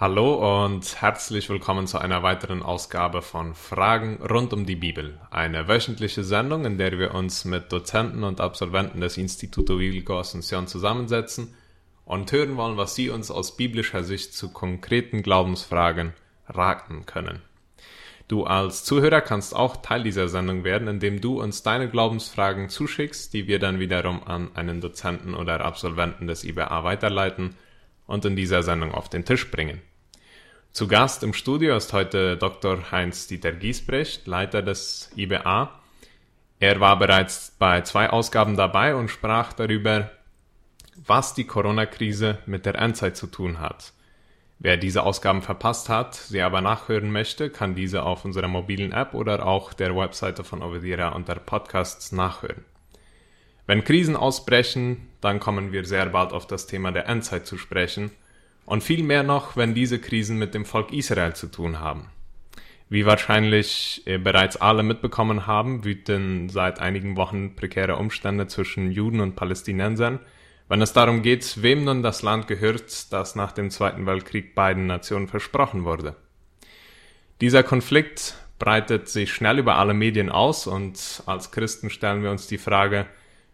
Hallo und herzlich willkommen zu einer weiteren Ausgabe von Fragen rund um die Bibel. Eine wöchentliche Sendung, in der wir uns mit Dozenten und Absolventen des Instituto Bíblico Asunción zusammensetzen und hören wollen, was sie uns aus biblischer Sicht zu konkreten Glaubensfragen raten können. Du als Zuhörer kannst auch Teil dieser Sendung werden, indem du uns deine Glaubensfragen zuschickst, die wir dann wiederum an einen Dozenten oder Absolventen des IBA weiterleiten und in dieser Sendung auf den Tisch bringen. Zu Gast im Studio ist heute Dr. Heinz-Dieter Giesbrecht, Leiter des IBA. Er war bereits bei zwei Ausgaben dabei und sprach darüber, was die Corona-Krise mit der Endzeit zu tun hat. Wer diese Ausgaben verpasst hat, sie aber nachhören möchte, kann diese auf unserer mobilen App oder auch der Webseite von Ovedira unter Podcasts nachhören. Wenn Krisen ausbrechen, dann kommen wir sehr bald auf das Thema der Endzeit zu sprechen – und viel mehr noch, wenn diese Krisen mit dem Volk Israel zu tun haben. Wie wahrscheinlich äh, bereits alle mitbekommen haben, wüten seit einigen Wochen prekäre Umstände zwischen Juden und Palästinensern, wenn es darum geht, wem nun das Land gehört, das nach dem Zweiten Weltkrieg beiden Nationen versprochen wurde. Dieser Konflikt breitet sich schnell über alle Medien aus und als Christen stellen wir uns die Frage,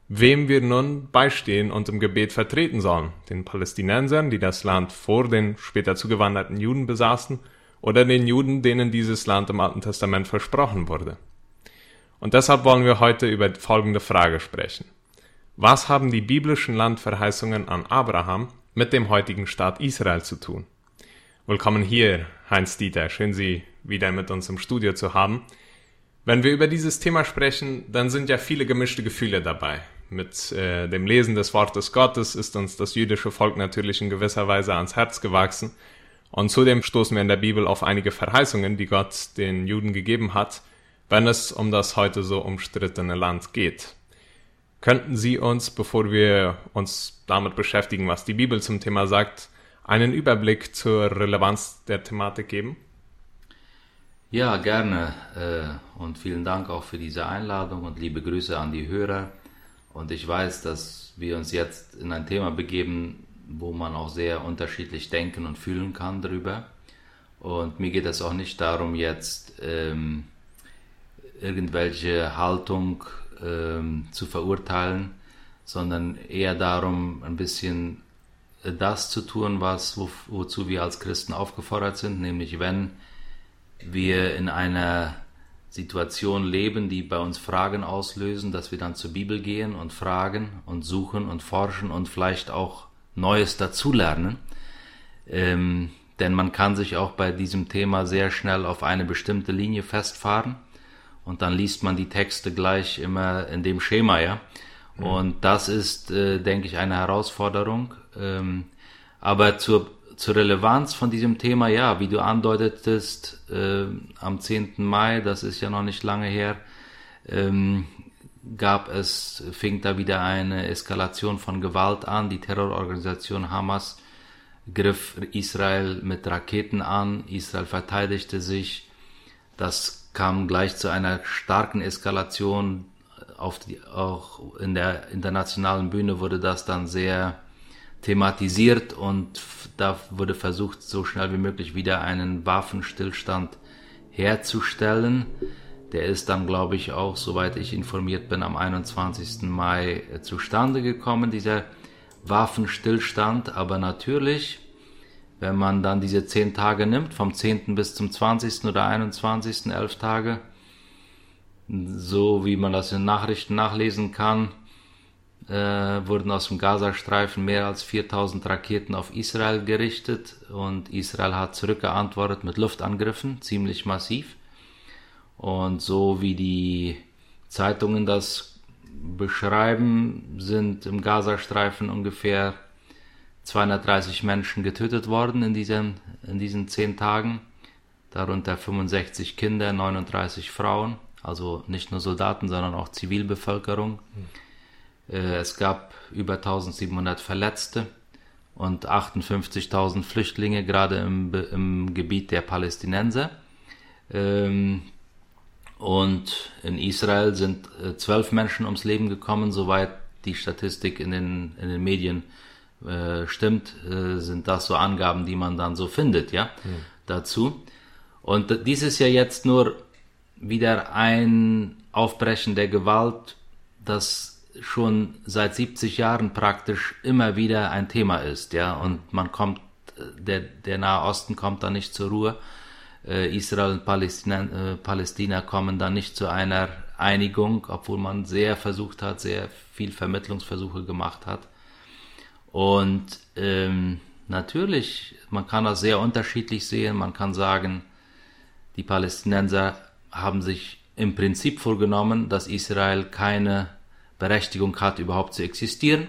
wem wir nun beistehen und im Gebet vertreten sollen, den Palästinensern, die das Land vor den später zugewanderten Juden besaßen, oder den Juden, denen dieses Land im Alten Testament versprochen wurde. Und deshalb wollen wir heute über folgende Frage sprechen. Was haben die biblischen Landverheißungen an Abraham mit dem heutigen Staat Israel zu tun? Willkommen hier, Heinz Dieter. Schön, Sie wieder mit uns im Studio zu haben. Wenn wir über dieses Thema sprechen, dann sind ja viele gemischte Gefühle dabei mit äh, dem Lesen des Wortes Gottes ist uns das jüdische Volk natürlich in gewisser Weise ans Herz gewachsen. Und zudem stoßen wir in der Bibel auf einige Verheißungen, die Gott den Juden gegeben hat, wenn es um das heute so umstrittene Land geht. Könnten Sie uns, bevor wir uns damit beschäftigen, was die Bibel zum Thema sagt, einen Überblick zur Relevanz der Thematik geben? Ja, gerne. Äh, und vielen Dank auch für diese Einladung und liebe Grüße an die Hörer. Und ich weiß, dass wir uns jetzt in ein Thema begeben, wo man auch sehr unterschiedlich denken und fühlen kann darüber. Und mir geht es auch nicht darum, jetzt ähm, irgendwelche Haltung ähm, zu verurteilen, sondern eher darum, ein bisschen das zu tun, was, wo, wozu wir als Christen aufgefordert sind, nämlich wenn wir in einer Situationen leben, die bei uns Fragen auslösen, dass wir dann zur Bibel gehen und fragen und suchen und forschen und vielleicht auch Neues dazulernen. Ähm, denn man kann sich auch bei diesem Thema sehr schnell auf eine bestimmte Linie festfahren und dann liest man die Texte gleich immer in dem Schema, ja. Mhm. Und das ist, äh, denke ich, eine Herausforderung. Ähm, aber zur zur Relevanz von diesem Thema, ja, wie du andeutetest, äh, am 10. Mai, das ist ja noch nicht lange her, ähm, gab es, fing da wieder eine Eskalation von Gewalt an. Die Terrororganisation Hamas griff Israel mit Raketen an. Israel verteidigte sich. Das kam gleich zu einer starken Eskalation. Auf die, auch in der internationalen Bühne wurde das dann sehr thematisiert und da wurde versucht, so schnell wie möglich wieder einen Waffenstillstand herzustellen. Der ist dann, glaube ich, auch, soweit ich informiert bin, am 21. Mai äh, zustande gekommen, dieser Waffenstillstand. Aber natürlich, wenn man dann diese zehn Tage nimmt, vom 10. bis zum 20. oder 21. elf Tage, so wie man das in Nachrichten nachlesen kann, äh, wurden aus dem Gazastreifen mehr als 4000 Raketen auf Israel gerichtet und Israel hat zurückgeantwortet mit Luftangriffen, ziemlich massiv. Und so wie die Zeitungen das beschreiben, sind im Gazastreifen ungefähr 230 Menschen getötet worden in diesen, in diesen zehn Tagen, darunter 65 Kinder, 39 Frauen, also nicht nur Soldaten, sondern auch Zivilbevölkerung. Mhm. Äh, es gab über 1700 Verletzte und 58.000 Flüchtlinge, gerade im, im Gebiet der Palästinenser. Ähm, und in Israel sind äh, zwölf Menschen ums Leben gekommen, soweit die Statistik in den, in den Medien äh, stimmt, äh, sind das so Angaben, die man dann so findet, ja, mhm. dazu. Und dies ist ja jetzt nur wieder ein Aufbrechen der Gewalt, das schon seit 70 Jahren praktisch immer wieder ein Thema ist, ja, und man kommt, der, der Nahe Osten kommt da nicht zur Ruhe. Äh, Israel und Palästina, äh, Palästina kommen da nicht zu einer Einigung, obwohl man sehr versucht hat, sehr viel Vermittlungsversuche gemacht hat. Und ähm, natürlich, man kann das sehr unterschiedlich sehen. Man kann sagen, die Palästinenser haben sich im Prinzip vorgenommen, dass Israel keine Berechtigung hat, überhaupt zu existieren.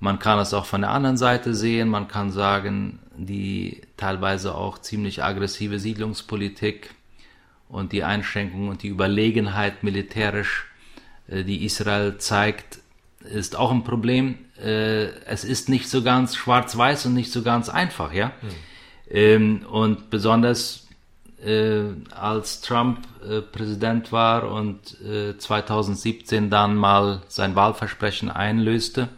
Man kann es auch von der anderen Seite sehen. Man kann sagen, die teilweise auch ziemlich aggressive Siedlungspolitik und die Einschränkungen und die Überlegenheit militärisch, äh, die Israel zeigt, ist auch ein Problem. Äh, es ist nicht so ganz schwarz-weiß und nicht so ganz einfach, ja. Mhm. Und besonders äh, als Trump Präsident war und 2017 dann mal sein Wahlversprechen einlöste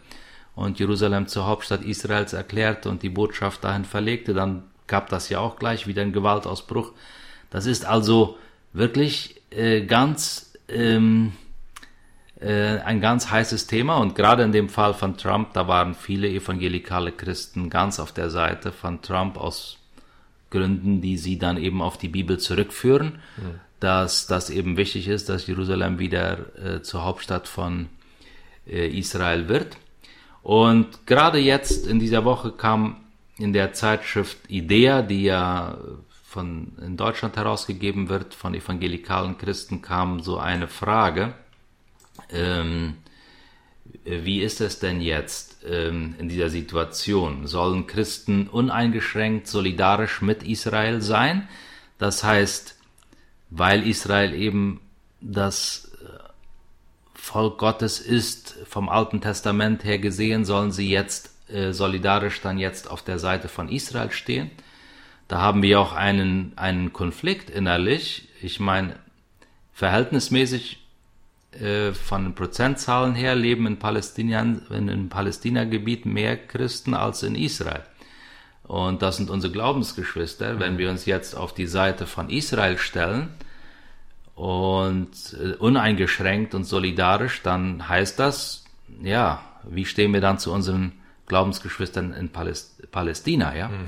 und Jerusalem zur Hauptstadt Israels erklärte und die Botschaft dahin verlegte, dann gab das ja auch gleich wieder einen Gewaltausbruch. Das ist also wirklich äh, ganz ähm, äh, ein ganz heißes Thema und gerade in dem Fall von Trump, da waren viele evangelikale Christen ganz auf der Seite von Trump aus Gründen, die sie dann eben auf die Bibel zurückführen, mhm. dass das eben wichtig ist, dass Jerusalem wieder äh, zur Hauptstadt von äh, Israel wird. Und gerade jetzt in dieser Woche kam in der Zeitschrift Idea, die ja von in Deutschland herausgegeben wird von evangelikalen Christen, kam so eine Frage. Ähm, wie ist es denn jetzt ähm, in dieser Situation? Sollen Christen uneingeschränkt solidarisch mit Israel sein? Das heißt, weil Israel eben das äh, Volk Gottes ist, vom Alten Testament her gesehen, sollen sie jetzt äh, solidarisch dann jetzt auf der Seite von Israel stehen? Da haben wir auch einen, einen Konflikt innerlich. Ich meine, verhältnismäßig äh, von den Prozentzahlen her leben in Palästina, in, in Palästina-Gebiet mehr Christen als in Israel. Und das sind unsere Glaubensgeschwister. Wenn wir uns jetzt auf die Seite von Israel stellen und äh, uneingeschränkt und solidarisch, dann heißt das, ja, wie stehen wir dann zu unseren Glaubensgeschwistern in Paläst Palästina, ja? Mhm.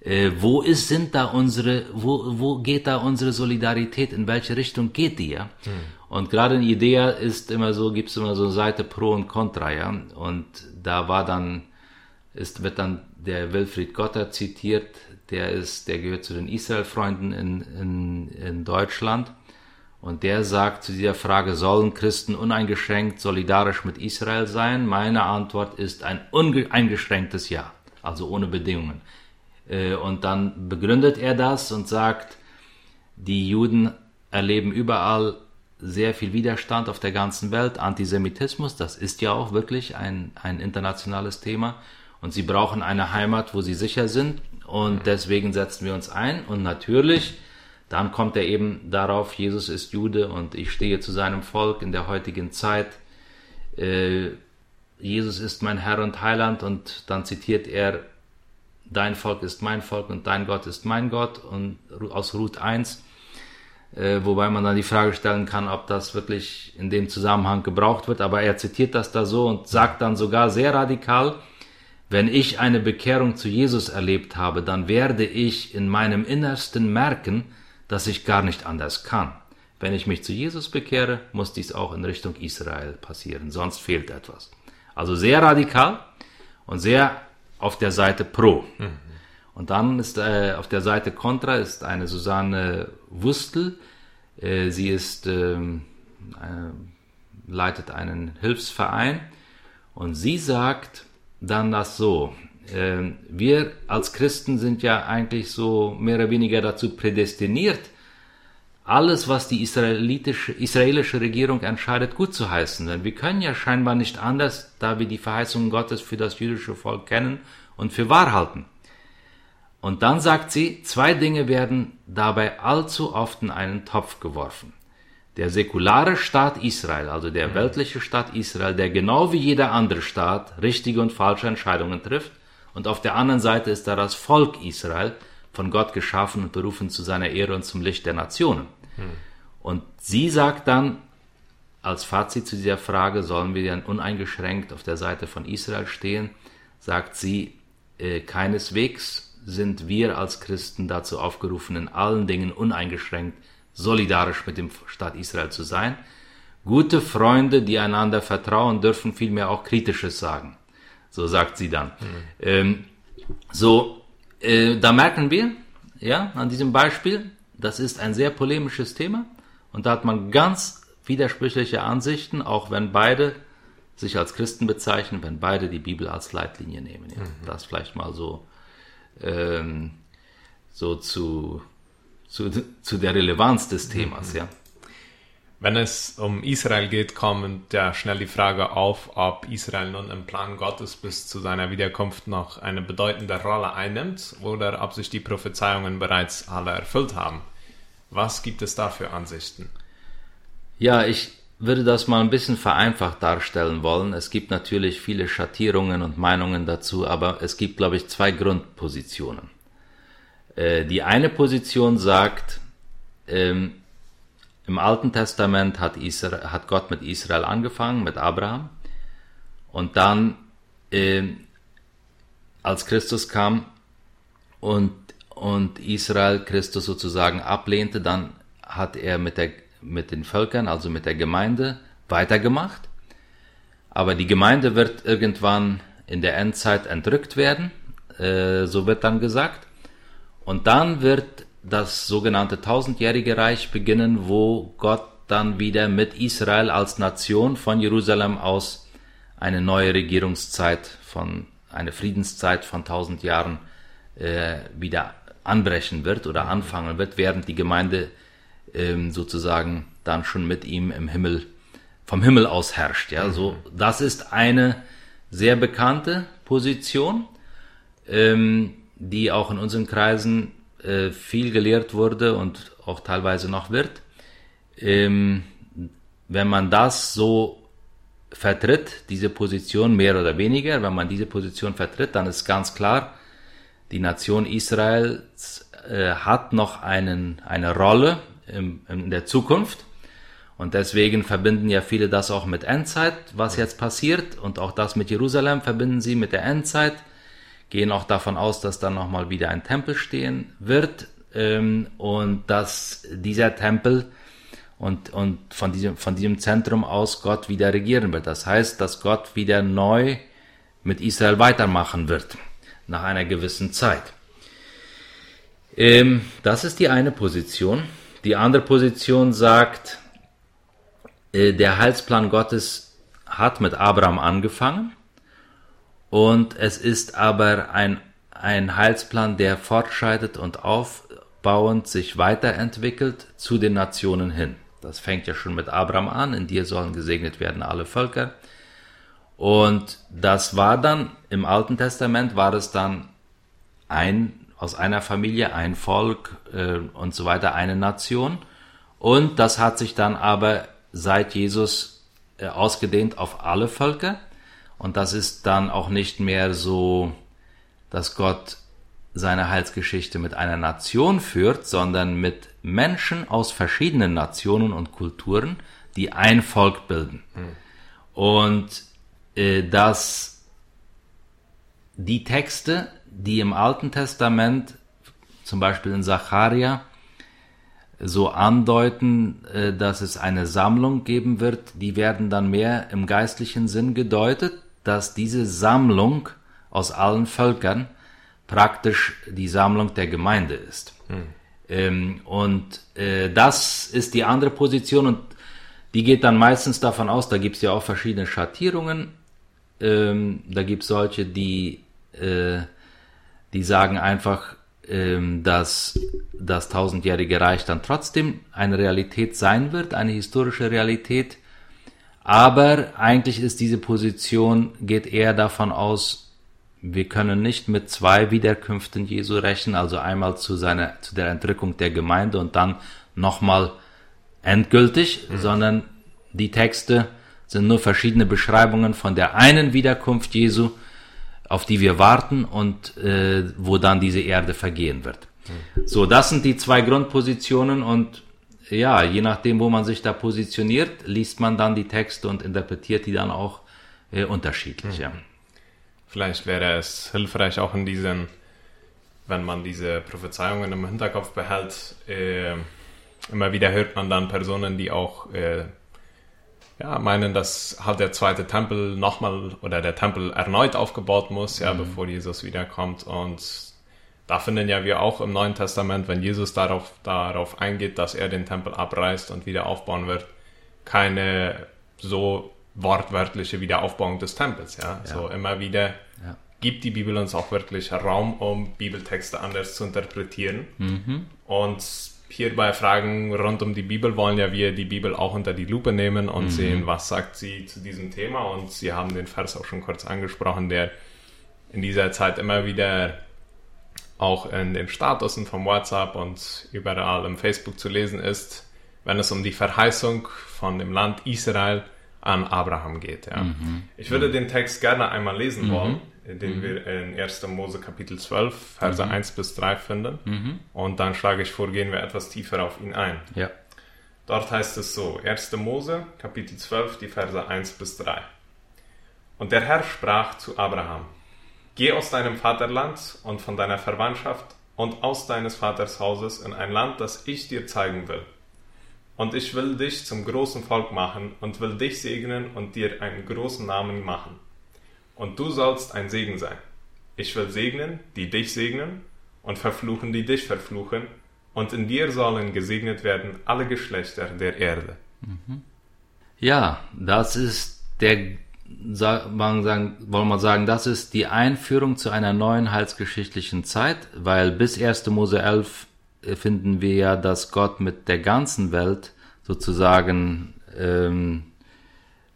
Äh, wo ist, sind da unsere, wo, wo geht da unsere Solidarität? In welche Richtung geht die, ja? Hm. Und gerade in Idea ist immer so, gibt es immer so eine Seite Pro und Contra, ja? Und da war dann, ist, wird dann der Wilfried Gotter zitiert, der ist, der gehört zu den Israel-Freunden in, in, in Deutschland. Und der sagt zu dieser Frage, sollen Christen uneingeschränkt solidarisch mit Israel sein? Meine Antwort ist ein uneingeschränktes Ja, also ohne Bedingungen. Äh, und dann begründet er das und sagt, die Juden erleben überall sehr viel Widerstand auf der ganzen Welt, Antisemitismus, das ist ja auch wirklich ein, ein internationales Thema. Und sie brauchen eine Heimat, wo sie sicher sind. Und deswegen setzen wir uns ein. Und natürlich, dann kommt er eben darauf, Jesus ist Jude und ich stehe zu seinem Volk in der heutigen Zeit. Äh, Jesus ist mein Herr und Heiland. Und dann zitiert er dein Volk ist mein Volk und dein Gott ist mein Gott und aus Ruth 1, äh, wobei man dann die Frage stellen kann, ob das wirklich in dem Zusammenhang gebraucht wird, aber er zitiert das da so und sagt dann sogar sehr radikal, wenn ich eine Bekehrung zu Jesus erlebt habe, dann werde ich in meinem Innersten merken, dass ich gar nicht anders kann. Wenn ich mich zu Jesus bekehre, muss dies auch in Richtung Israel passieren, sonst fehlt etwas. Also sehr radikal und sehr auf der Seite Pro. Mhm. Und dann ist äh, auf der Seite Contra ist eine Susanne Wustel. Äh, sie ist, ähm, äh, leitet einen Hilfsverein und sie sagt dann das so. Ähm, wir als Christen sind ja eigentlich so mehr oder weniger dazu prädestiniert, alles, was die israelitische, israelische Regierung entscheidet, gut zu heißen. Denn wir können ja scheinbar nicht anders, da wir die Verheißungen Gottes für das jüdische Volk kennen und für wahr halten. Und dann sagt sie, zwei Dinge werden dabei allzu oft in einen Topf geworfen. der säkulare Staat Israel, also der weltliche Staat Israel, der genau wie jeder andere Staat richtige und falsche Entscheidungen trifft. Und auf der anderen Seite ist da das Volk Israel, von Gott geschaffen und berufen zu seiner Ehre und zum Licht der Nationen. Hm. Und sie sagt dann, als Fazit zu dieser Frage, sollen wir dann uneingeschränkt auf der Seite von Israel stehen, sagt sie, äh, keineswegs sind wir als Christen dazu aufgerufen, in allen Dingen uneingeschränkt solidarisch mit dem Staat Israel zu sein. Gute Freunde, die einander vertrauen, dürfen vielmehr auch Kritisches sagen. So sagt sie dann. Mhm. Ähm, so, äh, da merken wir, ja, an diesem Beispiel, das ist ein sehr polemisches Thema und da hat man ganz widersprüchliche Ansichten, auch wenn beide sich als Christen bezeichnen, wenn beide die Bibel als Leitlinie nehmen. Ja. Mhm. Das vielleicht mal so, ähm, so zu, zu, zu der Relevanz des Themas. Mhm. Ja. Wenn es um Israel geht, kommt ja schnell die Frage auf, ob Israel nun im Plan Gottes bis zu seiner Wiederkunft noch eine bedeutende Rolle einnimmt oder ob sich die Prophezeiungen bereits alle erfüllt haben. Was gibt es da für Ansichten? Ja, ich würde das mal ein bisschen vereinfacht darstellen wollen. Es gibt natürlich viele Schattierungen und Meinungen dazu, aber es gibt, glaube ich, zwei Grundpositionen. Äh, die eine Position sagt, ähm, im Alten Testament hat, Israel, hat Gott mit Israel angefangen, mit Abraham. Und dann, äh, als Christus kam und, und Israel Christus sozusagen ablehnte, dann hat er mit, der, mit den Völkern, also mit der Gemeinde, weitergemacht. Aber die Gemeinde wird irgendwann in der Endzeit entrückt werden, äh, so wird dann gesagt. Und dann wird das sogenannte tausendjährige Reich beginnen, wo Gott dann wieder mit Israel als Nation von Jerusalem aus eine neue Regierungszeit von eine Friedenszeit von tausend Jahren äh, wieder anbrechen wird oder anfangen wird, während die Gemeinde ähm, sozusagen dann schon mit ihm im Himmel vom Himmel aus herrscht. Ja, so mhm. das ist eine sehr bekannte Position, ähm, die auch in unseren Kreisen äh, viel gelehrt wurde und auch teilweise noch wird. Ähm, wenn man das so vertritt, diese Position mehr oder weniger, wenn man diese Position vertritt, dann ist ganz klar, die Nation Israel äh, hat noch einen, eine Rolle im, in der Zukunft. Und deswegen verbinden ja viele das auch mit Endzeit, was jetzt passiert. Und auch das mit Jerusalem verbinden sie mit der Endzeit gehen auch davon aus, dass dann nochmal wieder ein Tempel stehen wird ähm, und dass dieser Tempel und, und von, diesem, von diesem Zentrum aus Gott wieder regieren wird. Das heißt, dass Gott wieder neu mit Israel weitermachen wird nach einer gewissen Zeit. Ähm, das ist die eine Position. Die andere Position sagt, äh, der Heilsplan Gottes hat mit Abraham angefangen und es ist aber ein, ein Heilsplan, der fortschreitet und aufbauend sich weiterentwickelt zu den Nationen hin. Das fängt ja schon mit Abraham an, in dir sollen gesegnet werden alle Völker. Und das war dann, im Alten Testament war es dann ein, aus einer Familie, ein Volk äh, und so weiter, eine Nation. Und das hat sich dann aber seit Jesus äh, ausgedehnt auf alle Völker. Und das ist dann auch nicht mehr so, dass Gott seine Heilsgeschichte mit einer Nation führt, sondern mit Menschen aus verschiedenen Nationen und Kulturen, die ein Volk bilden. Mhm. Und äh, dass die Texte, die im Alten Testament, zum Beispiel in Zacharia, so andeuten, äh, dass es eine Sammlung geben wird, die werden dann mehr im geistlichen Sinn gedeutet, dass diese Sammlung aus allen Völkern praktisch die Sammlung der Gemeinde ist. Hm. Ähm, und äh, das ist die andere Position und die geht dann meistens davon aus, da gibt es ja auch verschiedene Schattierungen. Ähm, da gibt es solche, die, äh, die sagen einfach, ähm, dass das tausendjährige Reich dann trotzdem eine Realität sein wird, eine historische Realität, aber eigentlich ist diese Position, geht eher davon aus, wir können nicht mit zwei Wiederkünften Jesu rechnen, also einmal zu seiner, zu der Entrückung der Gemeinde und dann nochmal endgültig, mhm. sondern die Texte sind nur verschiedene Beschreibungen von der einen Wiederkunft Jesu, auf die wir warten und äh, wo dann diese Erde vergehen wird. So, das sind die zwei Grundpositionen und ja, je nachdem, wo man sich da positioniert, liest man dann die Texte und interpretiert die dann auch äh, unterschiedlich. Mhm. Ja. Vielleicht wäre es hilfreich auch in diesen, wenn man diese Prophezeiungen im Hinterkopf behält, äh, immer wieder hört man dann Personen, die auch äh, ja, meinen, dass halt der zweite Tempel nochmal oder der Tempel erneut aufgebaut muss, ja, mhm. bevor Jesus wiederkommt. Und da finden ja wir auch im Neuen Testament, wenn Jesus darauf, darauf eingeht, dass er den Tempel abreißt und wieder aufbauen wird, keine so wortwörtliche Wiederaufbauung des Tempels, ja. ja. So immer wieder ja. gibt die Bibel uns auch wirklich Raum, um Bibeltexte anders zu interpretieren. Mhm. Und hier bei Fragen rund um die Bibel wollen ja wir die Bibel auch unter die Lupe nehmen und mhm. sehen, was sagt sie zu diesem Thema. Und Sie haben den Vers auch schon kurz angesprochen, der in dieser Zeit immer wieder auch in den Statusen vom WhatsApp und überall im Facebook zu lesen ist, wenn es um die Verheißung von dem Land Israel an Abraham geht. Ja. Mhm. Ich würde den Text gerne einmal lesen mhm. wollen den mhm. wir in 1. Mose Kapitel 12, Verse mhm. 1 bis 3 finden. Mhm. Und dann schlage ich vor, gehen wir etwas tiefer auf ihn ein. Ja. Dort heißt es so, 1. Mose Kapitel 12, die Verse 1 bis 3. Und der Herr sprach zu Abraham, Geh aus deinem Vaterland und von deiner Verwandtschaft und aus deines Vaters Hauses in ein Land, das ich dir zeigen will. Und ich will dich zum großen Volk machen und will dich segnen und dir einen großen Namen machen und du sollst ein Segen sein. Ich will segnen, die dich segnen, und verfluchen, die dich verfluchen, und in dir sollen gesegnet werden alle Geschlechter der Erde. Mhm. Ja, das ist der, man sagen, wollen wir sagen, das ist die Einführung zu einer neuen heilsgeschichtlichen Zeit, weil bis 1. Mose 11 finden wir ja, dass Gott mit der ganzen Welt sozusagen ähm, äh,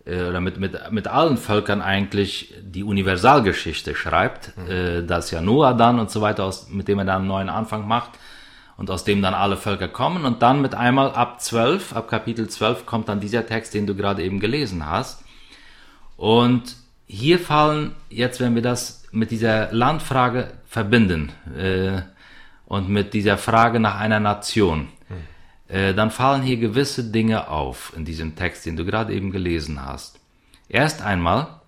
oder mit, mit, mit allen Völkern eigentlich die Universalgeschichte schreibt, mhm. äh, dass ja Noah dann und so weiter, aus, mit dem er dann einen neuen Anfang macht und aus dem dann alle Völker kommen und dann mit einmal ab 12, ab Kapitel 12 kommt dann dieser Text, den du gerade eben gelesen hast. Und hier fallen jetzt, wenn wir das mit dieser Landfrage verbinden äh, und mit dieser Frage nach einer Nation, äh, dann fallen hier gewisse Dinge auf in diesem Text, den du gerade eben gelesen hast. Erst einmal,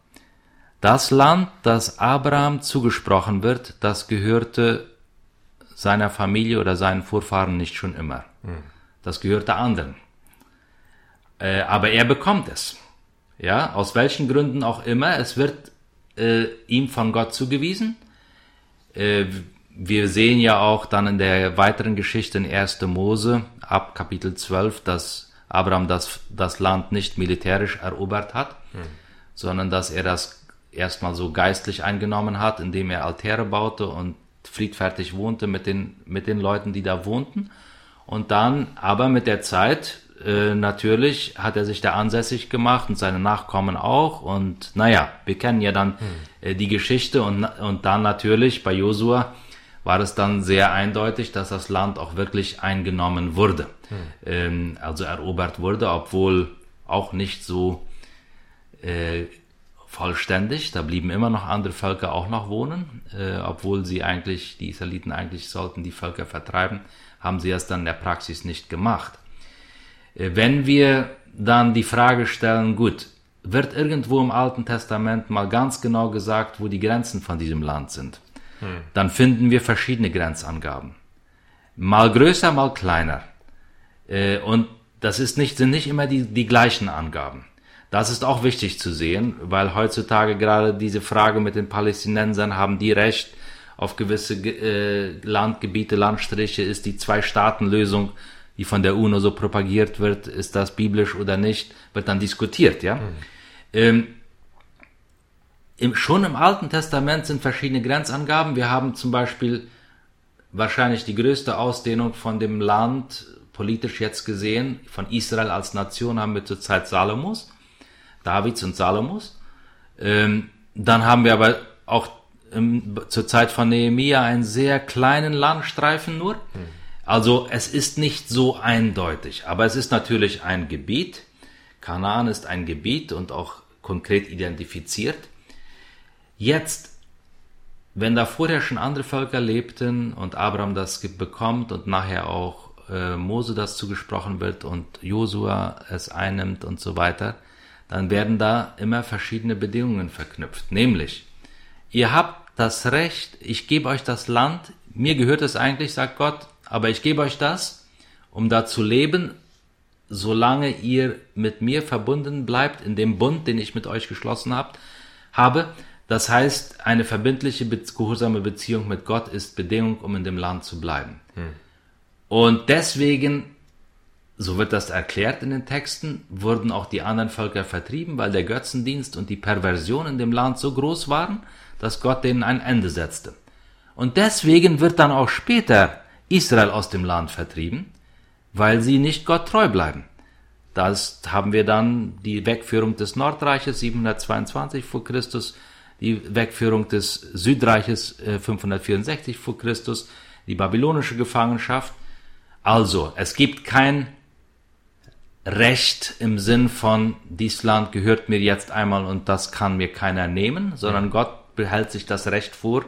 das Land, das Abraham zugesprochen wird, das gehörte seiner Familie oder seinen Vorfahren nicht schon immer. Hm. Das gehörte anderen. Äh, aber er bekommt es. Ja, aus welchen Gründen auch immer. Es wird äh, ihm von Gott zugewiesen. Äh, wir sehen ja auch dann in der weiteren Geschichte in 1. Mose ab Kapitel 12, dass Abraham das, das Land nicht militärisch erobert hat, hm. sondern dass er das erstmal so geistlich eingenommen hat, indem er Altäre baute und friedfertig wohnte mit den, mit den Leuten, die da wohnten. Und dann aber mit der Zeit äh, natürlich hat er sich da ansässig gemacht und seine Nachkommen auch. Und naja, wir kennen ja dann hm. äh, die Geschichte und, und dann natürlich bei Josua war es dann sehr eindeutig, dass das Land auch wirklich eingenommen wurde, hm. ähm, also erobert wurde, obwohl auch nicht so äh, vollständig. Da blieben immer noch andere Völker auch noch wohnen, äh, obwohl sie eigentlich, die Israeliten eigentlich sollten die Völker vertreiben, haben sie es dann in der Praxis nicht gemacht. Äh, wenn wir dann die Frage stellen, gut, wird irgendwo im Alten Testament mal ganz genau gesagt, wo die Grenzen von diesem Land sind? Dann finden wir verschiedene Grenzangaben. Mal größer, mal kleiner. Äh, und das ist nicht, sind nicht immer die, die gleichen Angaben. Das ist auch wichtig zu sehen, weil heutzutage gerade diese Frage mit den Palästinensern, haben die Recht auf gewisse äh, Landgebiete, Landstriche, ist die Zwei-Staaten-Lösung, die von der UNO so propagiert wird, ist das biblisch oder nicht, wird dann diskutiert, ja. Mhm. Ähm, im, schon im Alten Testament sind verschiedene Grenzangaben. Wir haben zum Beispiel wahrscheinlich die größte Ausdehnung von dem Land, politisch jetzt gesehen, von Israel als Nation haben wir zur Zeit Salomos, Davids und Salomos. Ähm, dann haben wir aber auch ähm, zur Zeit von Nehemia einen sehr kleinen Landstreifen nur. Also es ist nicht so eindeutig, aber es ist natürlich ein Gebiet. Kanaan ist ein Gebiet und auch konkret identifiziert. Jetzt, wenn da vorher schon andere Völker lebten und Abraham das bekommt und nachher auch äh, Mose das zugesprochen wird und Josua es einnimmt und so weiter, dann werden da immer verschiedene Bedingungen verknüpft. Nämlich, ihr habt das Recht, ich gebe euch das Land, mir gehört es eigentlich, sagt Gott, aber ich gebe euch das, um da zu leben, solange ihr mit mir verbunden bleibt in dem Bund, den ich mit euch geschlossen habt, habe. Das heißt, eine verbindliche, gehorsame Beziehung mit Gott ist Bedingung, um in dem Land zu bleiben. Hm. Und deswegen, so wird das erklärt in den Texten, wurden auch die anderen Völker vertrieben, weil der Götzendienst und die Perversion in dem Land so groß waren, dass Gott denen ein Ende setzte. Und deswegen wird dann auch später Israel aus dem Land vertrieben, weil sie nicht Gott treu bleiben. Das haben wir dann die Wegführung des Nordreiches 722 vor Christus, die Wegführung des Südreiches 564 äh, vor Christus, die babylonische Gefangenschaft. Also, es gibt kein Recht im Sinn von, dies Land gehört mir jetzt einmal und das kann mir keiner nehmen, sondern Gott behält sich das Recht vor,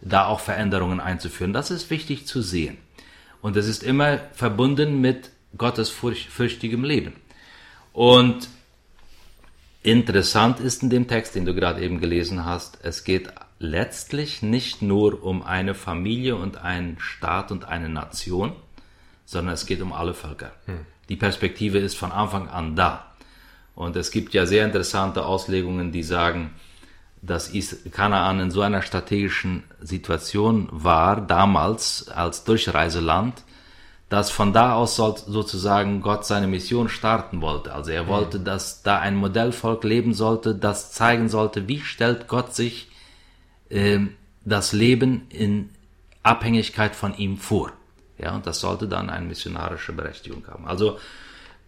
da auch Veränderungen einzuführen. Das ist wichtig zu sehen. Und es ist immer verbunden mit Gottes fürchtigem Leben. Und interessant ist in dem Text, den du gerade eben gelesen hast, es geht letztlich nicht nur um eine Familie und einen Staat und eine Nation, sondern es geht um alle Völker. Hm. Die Perspektive ist von Anfang an da. Und es gibt ja sehr interessante Auslegungen, die sagen, dass Kanaan in so einer strategischen Situation war, damals als Durchreiseland, dass von da aus sozusagen Gott seine Mission starten wollte. Also er wollte, dass da ein Modellvolk leben sollte, das zeigen sollte, wie stellt Gott sich äh, das Leben in Abhängigkeit von ihm vor. Ja, und das sollte dann eine missionarische Berechtigung haben. Also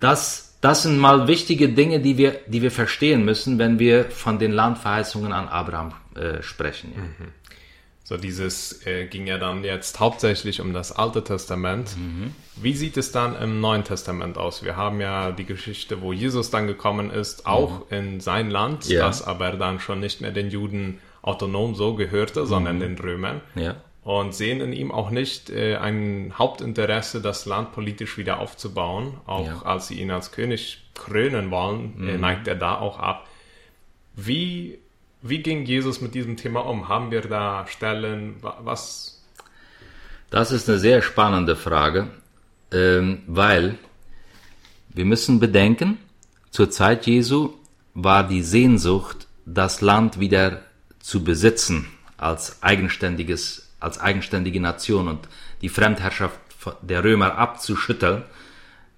das, das sind mal wichtige Dinge, die wir, die wir verstehen müssen, wenn wir von den Landverheißungen an Abraham äh, sprechen. Ja. Mhm. So dieses äh, ging ja dann jetzt hauptsächlich um das Alte Testament. Mhm. Wie sieht es dann im Neuen Testament aus? Wir haben ja die Geschichte, wo Jesus dann gekommen ist, auch mhm. in sein Land, ja. das aber dann schon nicht mehr den Juden autonom so gehörte, sondern mhm. den Römern. Ja und sehen in ihm auch nicht äh, ein Hauptinteresse, das Land politisch wieder aufzubauen. Auch ja. als sie ihn als König krönen wollen, äh, mhm. neigt er da auch ab. Wie, wie ging Jesus mit diesem Thema um? Haben wir da Stellen, was? Das ist eine sehr spannende Frage, ähm, weil wir müssen bedenken, zur Zeit Jesu war die Sehnsucht, das Land wieder zu besitzen als eigenständiges als eigenständige Nation und die Fremdherrschaft der Römer abzuschütteln,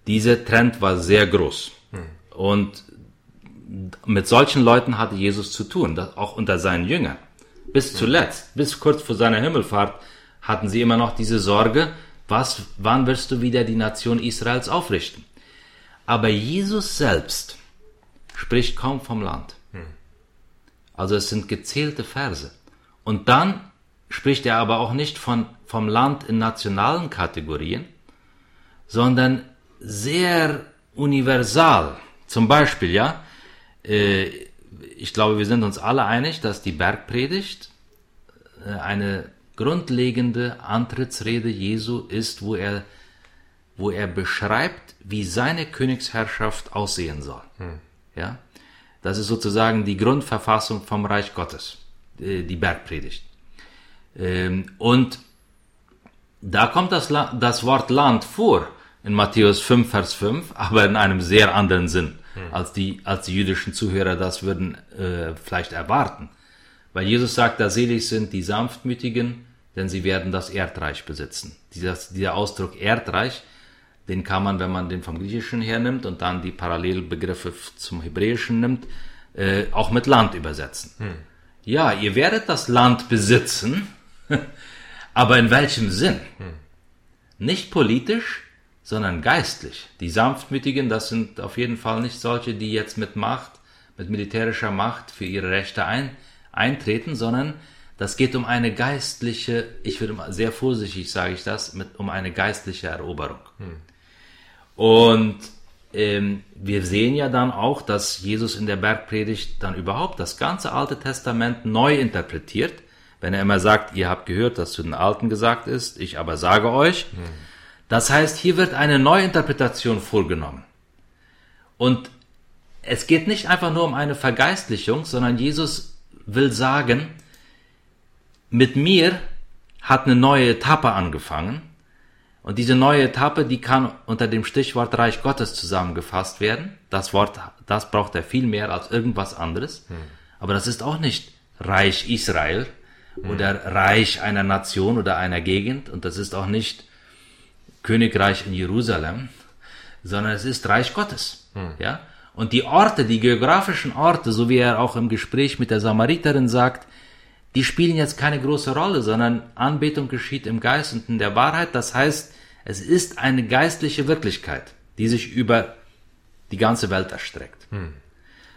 dieser Trend war sehr groß. Hm. Und mit solchen Leuten hatte Jesus zu tun, auch unter seinen Jüngern. Bis zuletzt, bis kurz vor seiner Himmelfahrt, hatten sie immer noch diese Sorge, was, wann wirst du wieder die Nation Israels aufrichten? Aber Jesus selbst spricht kaum vom Land. Hm. Also es sind gezählte Verse. Und dann spricht er aber auch nicht von, vom Land in nationalen Kategorien, sondern sehr universal. Zum Beispiel, ja, ich glaube, wir sind uns alle einig, dass die Bergpredigt äh, eine grundlegende Antrittsrede Jesu ist, wo er, wo er beschreibt, wie seine Königsherrschaft aussehen soll. Hm. Ja, das ist sozusagen die Grundverfassung vom Reich Gottes, äh, die Bergpredigt. Ähm, und da kommt das, das Wort Land vor in Matthäus 5, Vers 5, aber in einem sehr anderen Sinn. Als, die, als die jüdischen Zuhörer das würden äh, vielleicht erwarten. Weil Jesus sagt, da selig sind die Sanftmütigen, denn sie werden das Erdreich besitzen. Dieser, dieser Ausdruck Erdreich, den kann man, wenn man den vom Griechischen hernimmt und dann die Parallelbegriffe zum Hebräischen nimmt, äh, auch mit Land übersetzen. Hm. Ja, ihr werdet das Land besitzen, Aber in welchem Sinn? Hm. Nicht politisch, sondern geistlich. Die Sanftmütigen, das sind auf jeden Fall nicht solche, die jetzt mit Macht, mit militärischer Macht für ihre Rechte ein, eintreten, sondern das geht um eine geistliche, ich würde mal sehr vorsichtig sage ich das, mit, um eine geistliche Eroberung. Hm. Und ähm, wir sehen ja dann auch, dass Jesus in der Bergpredigt dann überhaupt das ganze Alte Testament neu interpretiert, wenn er immer sagt, ihr habt gehört, dass zu den Alten gesagt ist, ich aber sage euch. Hm. Das heißt, hier wird eine Neuinterpretation vorgenommen. Und es geht nicht einfach nur um eine Vergeistlichung, sondern Jesus will sagen, mit mir hat eine neue Etappe angefangen. Und diese neue Etappe, die kann unter dem Stichwort Reich Gottes zusammengefasst werden. Das Wort, das braucht er viel mehr als irgendwas anderes. Hm. Aber das ist auch nicht Reich Israel hm. oder Reich einer Nation oder einer Gegend. Und das ist auch nicht Königreich in Jerusalem, sondern es ist Reich Gottes. Hm. Ja? Und die Orte, die geografischen Orte, so wie er auch im Gespräch mit der Samariterin sagt, die spielen jetzt keine große Rolle, sondern Anbetung geschieht im Geist und in der Wahrheit. Das heißt, es ist eine geistliche Wirklichkeit, die sich über die ganze Welt erstreckt. Hm.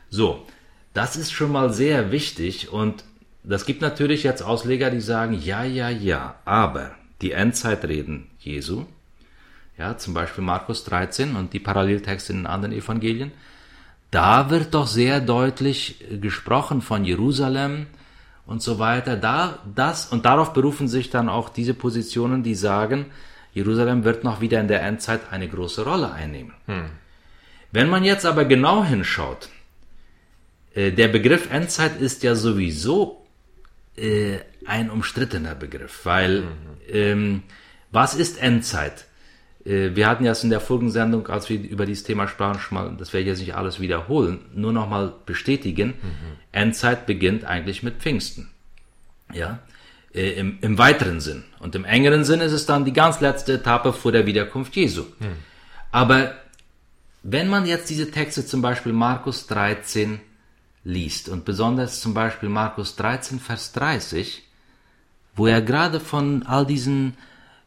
So, das ist schon mal sehr wichtig und das gibt natürlich jetzt Ausleger, die sagen, ja, ja, ja, aber die Endzeitreden Jesu, ja, zum Beispiel Markus 13 und die Paralleltexte in den anderen Evangelien, da wird doch sehr deutlich gesprochen von Jerusalem, und so weiter. Da, das, und darauf berufen sich dann auch diese Positionen, die sagen, Jerusalem wird noch wieder in der Endzeit eine große Rolle einnehmen. Hm. Wenn man jetzt aber genau hinschaut, äh, der Begriff Endzeit ist ja sowieso äh, ein umstrittener Begriff, weil mhm. ähm, was ist Endzeit? Äh, wir hatten ja es in der vorigen Sendung, als wir über dieses Thema sprachen, schon mal, das werde ich jetzt nicht alles wiederholen, nur noch mal bestätigen. Mhm. Endzeit beginnt eigentlich mit Pfingsten. Ja, äh, im, im weiteren Sinn. Und im engeren Sinn ist es dann die ganz letzte Etappe vor der Wiederkunft Jesu. Mhm. Aber wenn man jetzt diese Texte zum Beispiel Markus 13 liest und besonders zum Beispiel Markus 13, Vers 30, wo er gerade von all diesen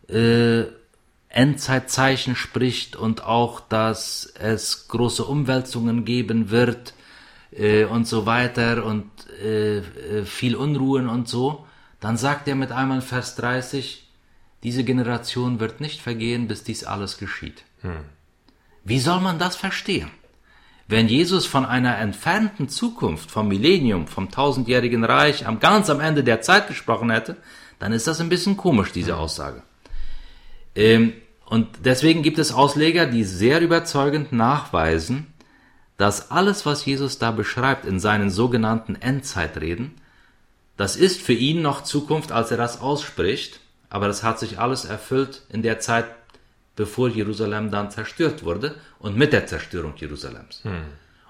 äh, Endzeitzeichen spricht und auch, dass es große Umwälzungen geben wird äh, und so weiter und äh, äh viel Unruhen und so, dann sagt er mit einmal Vers 30, diese Generation wird nicht vergehen, bis dies alles geschieht. Hm. Wie soll man das verstehen? Wenn Jesus von einer entfernten Zukunft, vom Millennium, vom tausendjährigen Reich, am ganz am Ende der Zeit gesprochen hätte, dann ist das ein bisschen komisch, diese hm. Aussage. Ähm, und deswegen gibt es Ausleger, die sehr überzeugend nachweisen, dass alles, was Jesus da beschreibt in seinen sogenannten Endzeitreden, das ist für ihn noch Zukunft, als er das ausspricht, aber das hat sich alles erfüllt in der Zeit, bevor Jerusalem dann zerstört wurde und mit der Zerstörung Jerusalems. Hm.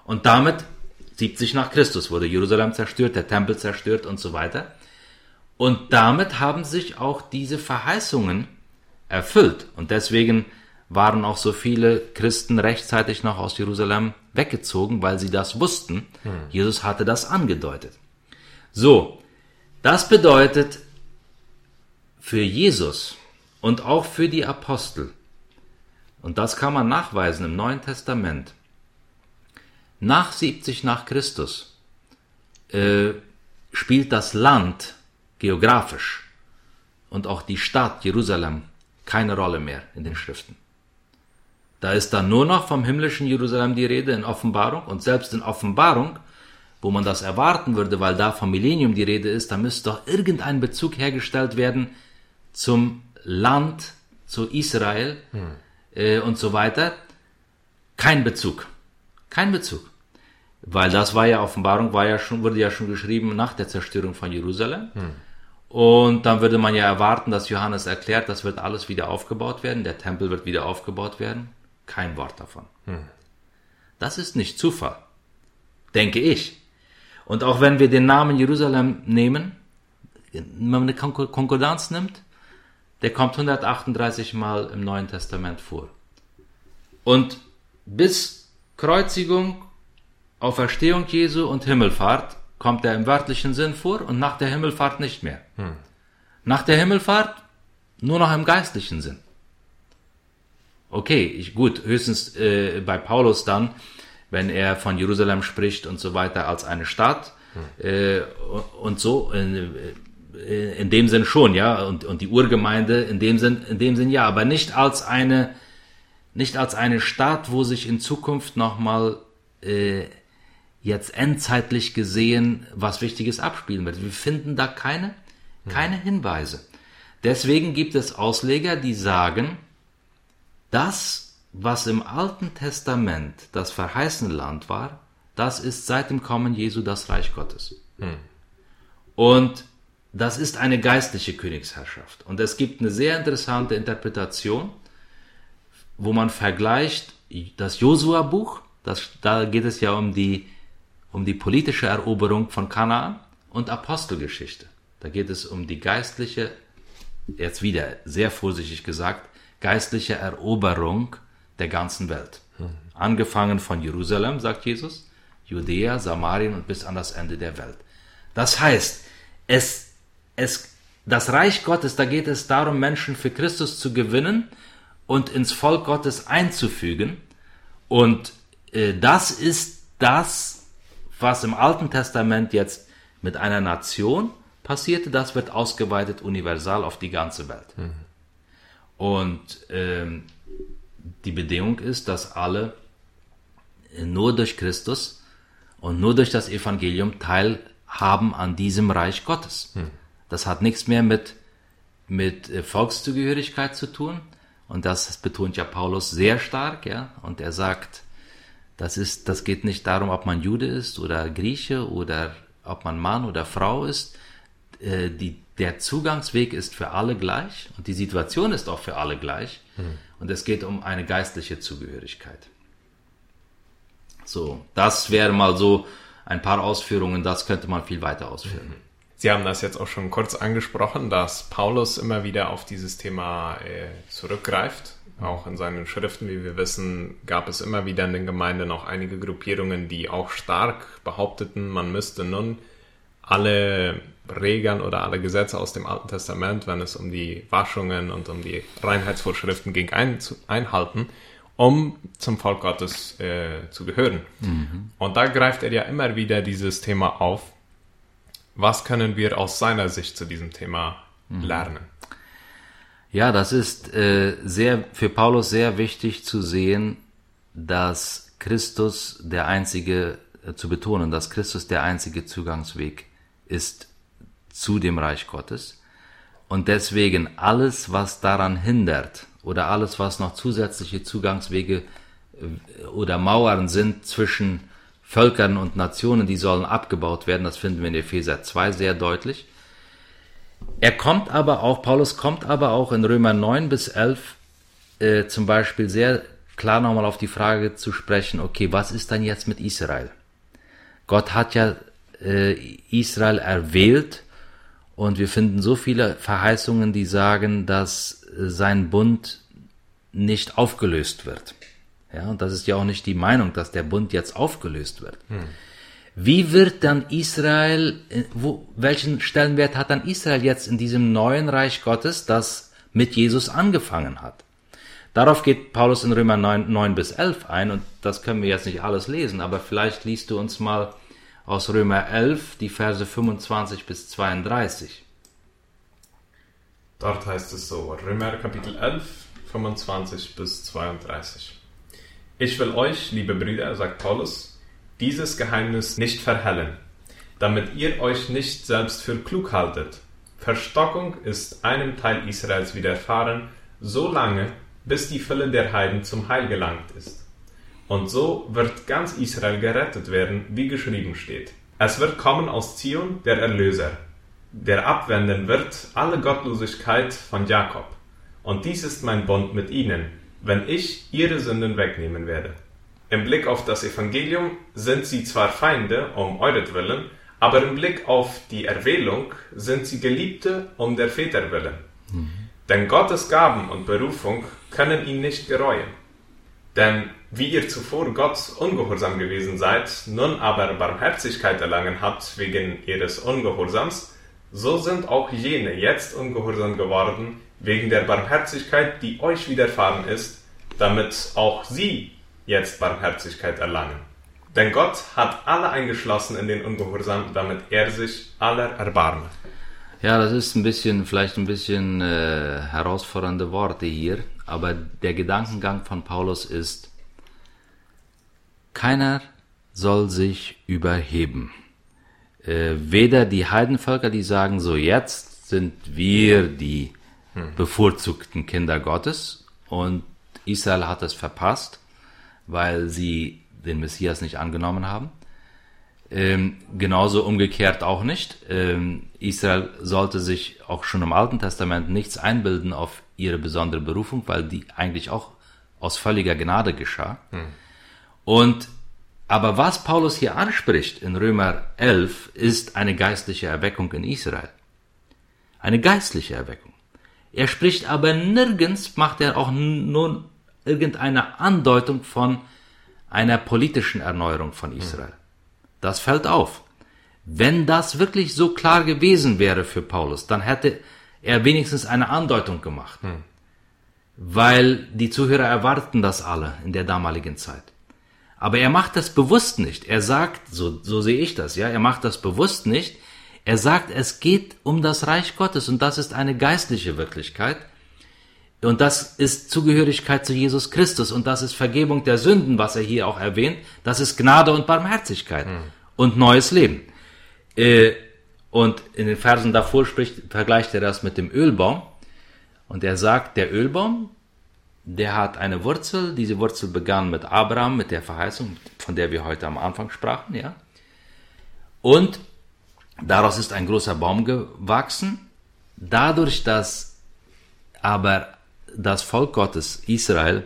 Und damit 70 nach Christus wurde Jerusalem zerstört, der Tempel zerstört und so weiter. Und damit haben sich auch diese Verheißungen erfüllt. Und deswegen waren auch so viele Christen rechtzeitig noch aus Jerusalem weggezogen, weil sie das wussten. Hm. Jesus hatte das angedeutet. So, das bedeutet für Jesus und auch für die Apostel, und das kann man nachweisen im Neuen Testament, nach 70 nach Christus äh, spielt das Land geografisch und auch die Stadt Jerusalem keine Rolle mehr in den Schriften. Da ist dann nur noch vom himmlischen Jerusalem die Rede in Offenbarung und selbst in Offenbarung, wo man das erwarten würde, weil da vom Millennium die Rede ist, da müsste doch irgendein Bezug hergestellt werden zum Land, zu Israel hm. äh, und so weiter. Kein Bezug. Kein Bezug. Weil das war ja, Offenbarung war ja schon, wurde ja schon geschrieben nach der Zerstörung von Jerusalem. Hm. Und dann würde man ja erwarten, dass Johannes erklärt, das wird alles wieder aufgebaut werden, der Tempel wird wieder aufgebaut werden. Kein Wort davon. Hm. Das ist nicht Zufall, denke ich. Und auch wenn wir den Namen Jerusalem nehmen, wenn man eine Konkordanz nimmt, der kommt 138 Mal im Neuen Testament vor. Und bis Kreuzigung, Auferstehung Jesu und Himmelfahrt kommt er im wörtlichen Sinn vor und nach der Himmelfahrt nicht mehr. Hm. Nach der Himmelfahrt nur noch im geistlichen Sinn. Okay, ich, gut, höchstens äh, bei Paulus dann, wenn er von Jerusalem spricht und so weiter als eine Stadt hm. äh, und so. Äh, in dem Sinn schon, ja, und, und die Urgemeinde in dem Sinn, in dem Sinn ja, aber nicht als eine, nicht als eine Stadt, wo sich in Zukunft nochmal äh, jetzt endzeitlich gesehen was Wichtiges abspielen wird. Wir finden da keine, keine Hinweise. Deswegen gibt es Ausleger, die sagen, das, was im Alten Testament das verheißene Land war, das ist seit dem Kommen Jesu das Reich Gottes. Hm. Und das ist eine geistliche Königsherrschaft. Und es gibt eine sehr interessante Interpretation, wo man vergleicht das Josua-Buch, da geht es ja um die, um die politische Eroberung von Kanaan und Apostelgeschichte. Da geht es um die geistliche, jetzt wieder sehr vorsichtig gesagt, geistliche Eroberung der ganzen Welt. Mhm. Angefangen von Jerusalem, sagt Jesus, Judäa, Samarien und bis an das Ende der Welt. Das heißt, es, es, das Reich Gottes, da geht es darum, Menschen für Christus zu gewinnen und ins Volk Gottes einzufügen. Und äh, das ist das, was im Alten Testament jetzt mit einer Nation passierte. Das wird ausgeweitet universal auf die ganze Welt. Mhm. Und ähm, die Bedingung ist, dass alle nur durch Christus und nur durch das Evangelium teilhaben an diesem Reich Gottes. Hm. Das hat nichts mehr mit, mit äh, Volkszugehörigkeit zu tun. Und das betont ja Paulus sehr stark, ja. Und er sagt, das ist, das geht nicht darum, ob man Jude ist oder Grieche oder ob man Mann oder Frau ist. Äh, die, der Zugangsweg ist für alle gleich und die Situation ist auch für alle gleich. Hm. Und es geht um eine geistliche Zugehörigkeit. So, das wäre mal so ein paar Ausführungen, das könnte man viel weiter ausführen. Mhm. Sie haben das jetzt auch schon kurz angesprochen, dass Paulus immer wieder auf dieses Thema äh, zurückgreift. Auch in seinen Schriften, wie wir wissen, gab es immer wieder in den Gemeinden auch einige Gruppierungen, die auch stark behaupteten, man müsste nun alle Regeln oder alle Gesetze aus dem Alten Testament, wenn es um die Waschungen und um die Reinheitsvorschriften ging, ein, einhalten um zum Volk Gottes äh, zu gehören. Mhm. Und da greift er ja immer wieder dieses Thema auf. Was können wir aus seiner Sicht zu diesem Thema mhm. lernen? Ja, das ist äh, sehr für Paulus sehr wichtig zu sehen, dass Christus der einzige äh, zu betonen, dass Christus der einzige Zugangsweg ist zu dem Reich Gottes und deswegen alles, was daran hindert, oder alles, was noch zusätzliche Zugangswege äh, oder Mauern sind zwischen Völkern und Nationen, die sollen abgebaut werden. Das finden wir in Epheser 2 sehr deutlich. Er kommt aber auch, Paulus kommt aber auch in Römer 9 bis 11 äh, zum Beispiel sehr klar nochmal auf die Frage zu sprechen, okay, was ist dann jetzt mit Israel? Gott hat ja äh, Israel erwählt und wir finden so viele Verheißungen, die sagen, dass sein Bund nicht aufgelöst wird. Ja, und das ist ja auch nicht die Meinung, dass der Bund jetzt aufgelöst wird. Hm. Wie wird dann Israel, äh, wo, welchen Stellenwert hat dann Israel jetzt in diesem neuen Reich Gottes, das mit Jesus angefangen hat? Darauf geht Paulus in Römer 9, 9 bis 11 ein und das können wir jetzt nicht alles lesen, aber vielleicht liest du uns mal aus Römer 11 die Verse 25 bis 32. Dort heißt es so, Römer Kapitel 11, 25 bis 32. Ich will euch, liebe Brüder, sagt Paulus, dieses Geheimnis nicht verhellen, damit ihr euch nicht selbst für klug haltet. Verstockung ist einem Teil Israels widerfahren, so lange, bis die Fülle der Heiden zum Heil gelangt ist. Und so wird ganz Israel gerettet werden, wie geschrieben steht. Es wird kommen aus Zion der Erlöser, der abwenden wird alle Gottlosigkeit von Jakob. Und dies ist mein Bund mit ihnen, wenn ich ihre Sünden wegnehmen werde. Im Blick auf das Evangelium sind sie zwar Feinde um euretwillen, aber im Blick auf die Erwählung sind sie Geliebte um der Väter willen. Mhm. Denn Gottes Gaben und Berufung können ihn nicht gereuen. Denn wie ihr zuvor Gott ungehorsam gewesen seid, nun aber Barmherzigkeit erlangen habt wegen ihres Ungehorsams, so sind auch jene jetzt ungehorsam geworden wegen der Barmherzigkeit, die euch widerfahren ist, damit auch sie jetzt Barmherzigkeit erlangen. Denn Gott hat alle eingeschlossen in den Ungehorsam, damit er sich aller erbarme. Ja, das ist ein bisschen, vielleicht ein bisschen äh, herausfordernde Worte hier, aber der Gedankengang von Paulus ist, keiner soll sich überheben. Äh, weder die Heidenvölker, die sagen, so jetzt sind wir die hm. bevorzugten Kinder Gottes und Israel hat es verpasst, weil sie den Messias nicht angenommen haben. Ähm, genauso umgekehrt auch nicht. Ähm, Israel sollte sich auch schon im Alten Testament nichts einbilden auf ihre besondere Berufung, weil die eigentlich auch aus völliger Gnade geschah. Hm. Und aber was Paulus hier anspricht in Römer 11 ist eine geistliche Erweckung in Israel. Eine geistliche Erweckung. Er spricht aber nirgends, macht er auch nur irgendeine Andeutung von einer politischen Erneuerung von Israel. Das fällt auf. Wenn das wirklich so klar gewesen wäre für Paulus, dann hätte er wenigstens eine Andeutung gemacht. Hm. Weil die Zuhörer erwarten das alle in der damaligen Zeit. Aber er macht das bewusst nicht. Er sagt, so, so sehe ich das, ja, er macht das bewusst nicht. Er sagt, es geht um das Reich Gottes und das ist eine geistliche Wirklichkeit. Und das ist Zugehörigkeit zu Jesus Christus und das ist Vergebung der Sünden, was er hier auch erwähnt. Das ist Gnade und Barmherzigkeit hm. und neues Leben. Äh, und in den Versen davor spricht, vergleicht er das mit dem Ölbaum. Und er sagt, der Ölbaum, der hat eine Wurzel. Diese Wurzel begann mit Abraham, mit der Verheißung, von der wir heute am Anfang sprachen, ja. Und daraus ist ein großer Baum gewachsen. Dadurch, dass aber das Volk Gottes, Israel,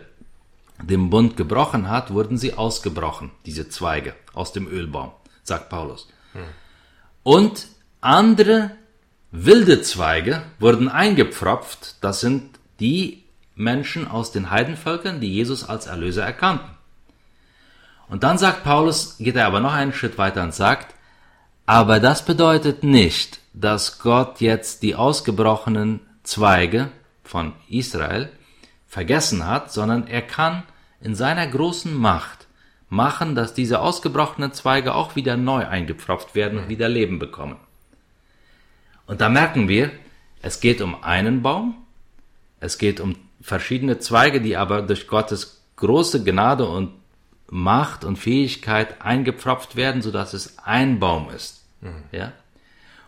den Bund gebrochen hat, wurden sie ausgebrochen, diese Zweige aus dem Ölbaum, sagt Paulus. Hm. Und andere wilde Zweige wurden eingepfropft, das sind die Menschen aus den Heidenvölkern, die Jesus als Erlöser erkannten. Und dann sagt Paulus, geht er aber noch einen Schritt weiter und sagt, aber das bedeutet nicht, dass Gott jetzt die ausgebrochenen Zweige von Israel vergessen hat, sondern er kann in seiner großen Macht machen, dass diese ausgebrochenen Zweige auch wieder neu eingepfropft werden und wieder Leben bekommen. Und da merken wir, es geht um einen Baum, es geht um verschiedene Zweige, die aber durch Gottes große Gnade und Macht und Fähigkeit eingepfropft werden, so dass es ein Baum ist. Mhm. Ja?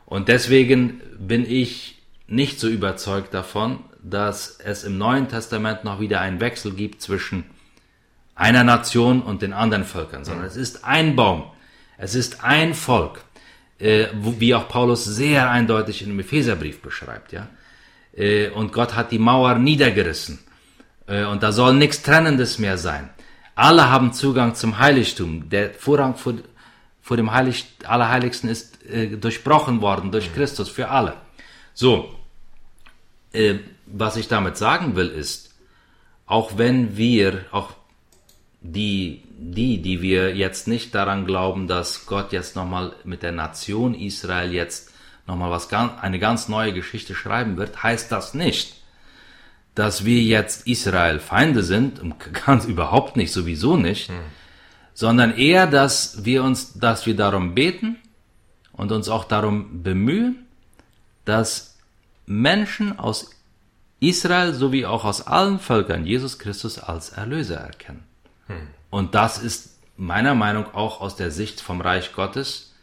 Und deswegen bin ich nicht so überzeugt davon, dass es im Neuen Testament noch wieder einen Wechsel gibt zwischen einer Nation und den anderen Völkern, sondern es ist ein Baum, es ist ein Volk, äh, wie auch Paulus sehr eindeutig in dem Epheserbrief beschreibt, ja. Äh, und Gott hat die Mauer niedergerissen äh, und da soll nichts Trennendes mehr sein. Alle haben Zugang zum Heiligtum. Der Vorrang vor, vor dem Heilig, Allerheiligsten ist äh, durchbrochen worden durch Christus für alle. So, äh, was ich damit sagen will, ist, auch wenn wir, auch die, die, die wir jetzt nicht daran glauben, dass Gott jetzt nochmal mit der Nation Israel jetzt nochmal was eine ganz neue Geschichte schreiben wird, heißt das nicht, dass wir jetzt Israel Feinde sind, ganz überhaupt nicht, sowieso nicht, hm. sondern eher, dass wir uns, dass wir darum beten und uns auch darum bemühen, dass Menschen aus Israel sowie auch aus allen Völkern Jesus Christus als Erlöser erkennen. Hm. Und das ist meiner Meinung auch aus der Sicht vom Reich Gottes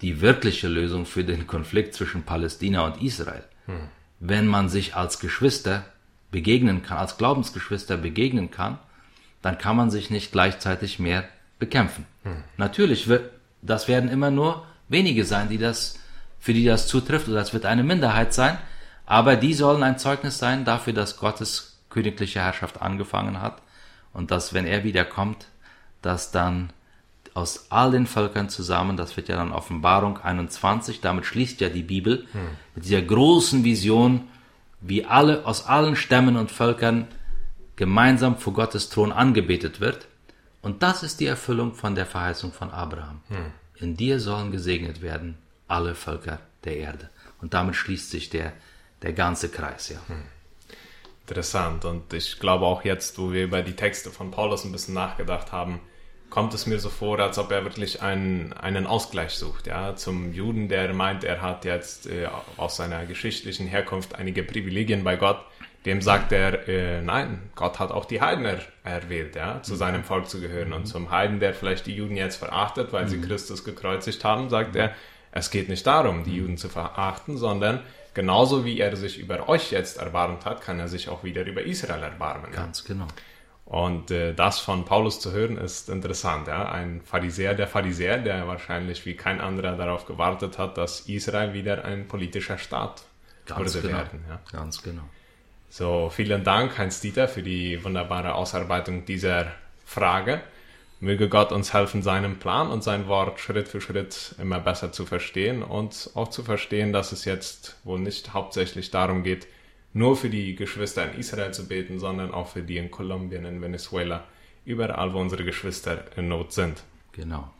die wirkliche Lösung für den Konflikt zwischen Palästina und Israel. Hm. Wenn man sich als Geschwister begegnen kann, als Glaubensgeschwister begegnen kann, dann kann man sich nicht gleichzeitig mehr bekämpfen. Hm. Natürlich wird, das werden immer nur wenige sein, die das, für die das zutrifft, oder es wird eine Minderheit sein, aber die sollen ein Zeugnis sein dafür, dass Gottes königliche Herrschaft angefangen hat und dass, wenn er wiederkommt, dass dann aus all den Völkern zusammen, das wird ja dann Offenbarung 21, damit schließt ja die Bibel, hm. mit dieser großen Vision, wie alle aus allen Stämmen und Völkern gemeinsam vor Gottes Thron angebetet wird. Und das ist die Erfüllung von der Verheißung von Abraham. Hm. In dir sollen gesegnet werden alle Völker der Erde. Und damit schließt sich der der ganze Kreis, ja. Hm. Interessant. Und ich glaube auch jetzt, wo wir über die Texte von Paulus ein bisschen nachgedacht haben, kommt es mir so vor, als ob er wirklich einen, einen Ausgleich sucht. Ja? Zum Juden, der meint, er hat jetzt äh, aus seiner geschichtlichen Herkunft einige Privilegien bei Gott, dem sagt er, äh, nein, Gott hat auch die Heiden er, erwählt, ja, zu mhm. seinem Volk zu gehören. Und zum Heiden, der vielleicht die Juden jetzt verachtet, weil sie mhm. Christus gekreuzigt haben, sagt er, es geht nicht darum, die mhm. Juden zu verachten, sondern genauso wie er sich über euch jetzt erbarmt hat, kann er sich auch wieder über Israel erbarmen. Ganz genau. Und äh, das von Paulus zu hören ist interessant. Ja? Ein Pharisäer, der Pharisäer, der wahrscheinlich wie kein anderer darauf gewartet hat, dass Israel wieder ein politischer Staat Ganz würde genau. werden. Ja? Ganz genau. So, vielen Dank, Heinz-Dieter, für die wunderbare Ausarbeitung dieser Frage. Möge Gott uns helfen, seinen Plan und sein Wort Schritt für Schritt immer besser zu verstehen und auch zu verstehen, dass es jetzt wohl nicht hauptsächlich darum geht, nur für die Geschwister in Israel zu beten, sondern auch für die in Kolumbien, in Venezuela, überall, wo unsere Geschwister in Not sind. Genau.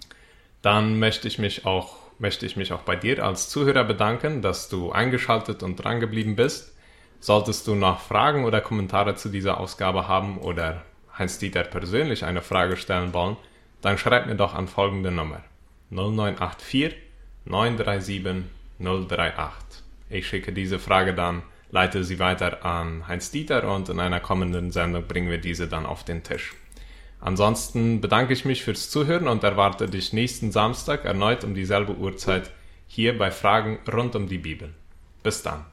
Dann möchte ich mich auch, möchte ich mich auch bei dir als Zuhörer bedanken, dass du eingeschaltet und dran geblieben bist. Solltest du noch Fragen oder Kommentare zu dieser Ausgabe haben oder Heinz-Dieter persönlich eine Frage stellen wollen, dann schreib mir doch an folgende Nummer 0984 937 038. Ich schicke diese Frage dann leite sie weiter an Heinz Dieter und in einer kommenden Sendung bringen wir diese dann auf den Tisch. Ansonsten bedanke ich mich fürs Zuhören und erwarte dich nächsten Samstag erneut um dieselbe Uhrzeit hier bei Fragen rund um die Bibel. Bis dann.